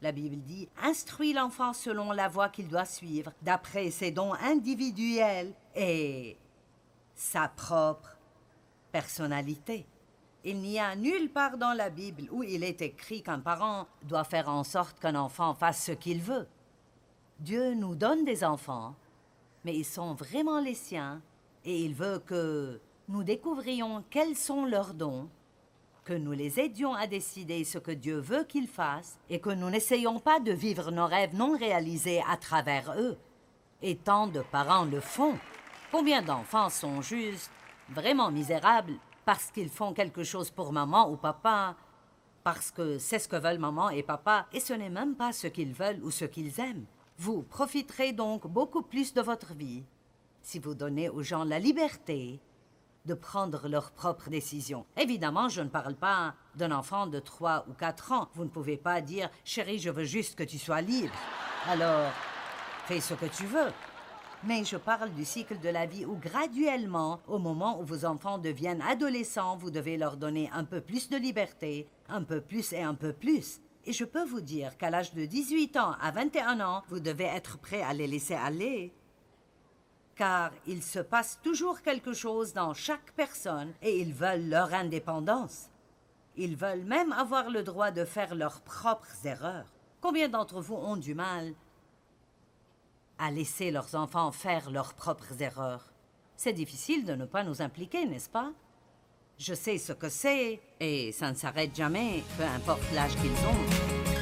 La Bible dit Instruis l'enfant selon la voie qu'il doit suivre, d'après ses dons individuels et sa propre personnalité. Il n'y a nulle part dans la Bible où il est écrit qu'un parent doit faire en sorte qu'un enfant fasse ce qu'il veut. Dieu nous donne des enfants, mais ils sont vraiment les siens, et il veut que nous découvrions quels sont leurs dons, que nous les aidions à décider ce que Dieu veut qu'ils fassent, et que nous n'essayions pas de vivre nos rêves non réalisés à travers eux. Et tant de parents le font. Combien d'enfants sont juste vraiment misérables parce qu'ils font quelque chose pour maman ou papa, parce que c'est ce que veulent maman et papa, et ce n'est même pas ce qu'ils veulent ou ce qu'ils aiment. Vous profiterez donc beaucoup plus de votre vie si vous donnez aux gens la liberté de prendre leurs propres décisions. Évidemment, je ne parle pas d'un enfant de 3 ou 4 ans. Vous ne pouvez pas dire Chérie, je veux juste que tu sois libre. Alors, fais ce que tu veux. Mais je parle du cycle de la vie où graduellement, au moment où vos enfants deviennent adolescents, vous devez leur donner un peu plus de liberté, un peu plus et un peu plus. Et je peux vous dire qu'à l'âge de 18 ans à 21 ans, vous devez être prêt à les laisser aller. Car il se passe toujours quelque chose dans chaque personne et ils veulent leur indépendance. Ils veulent même avoir le droit de faire leurs propres erreurs. Combien d'entre vous ont du mal à laisser leurs enfants faire leurs propres erreurs? C'est difficile de ne pas nous impliquer, n'est-ce pas? Je sais ce que c'est, et ça ne s'arrête jamais, peu importe l'âge qu'ils ont.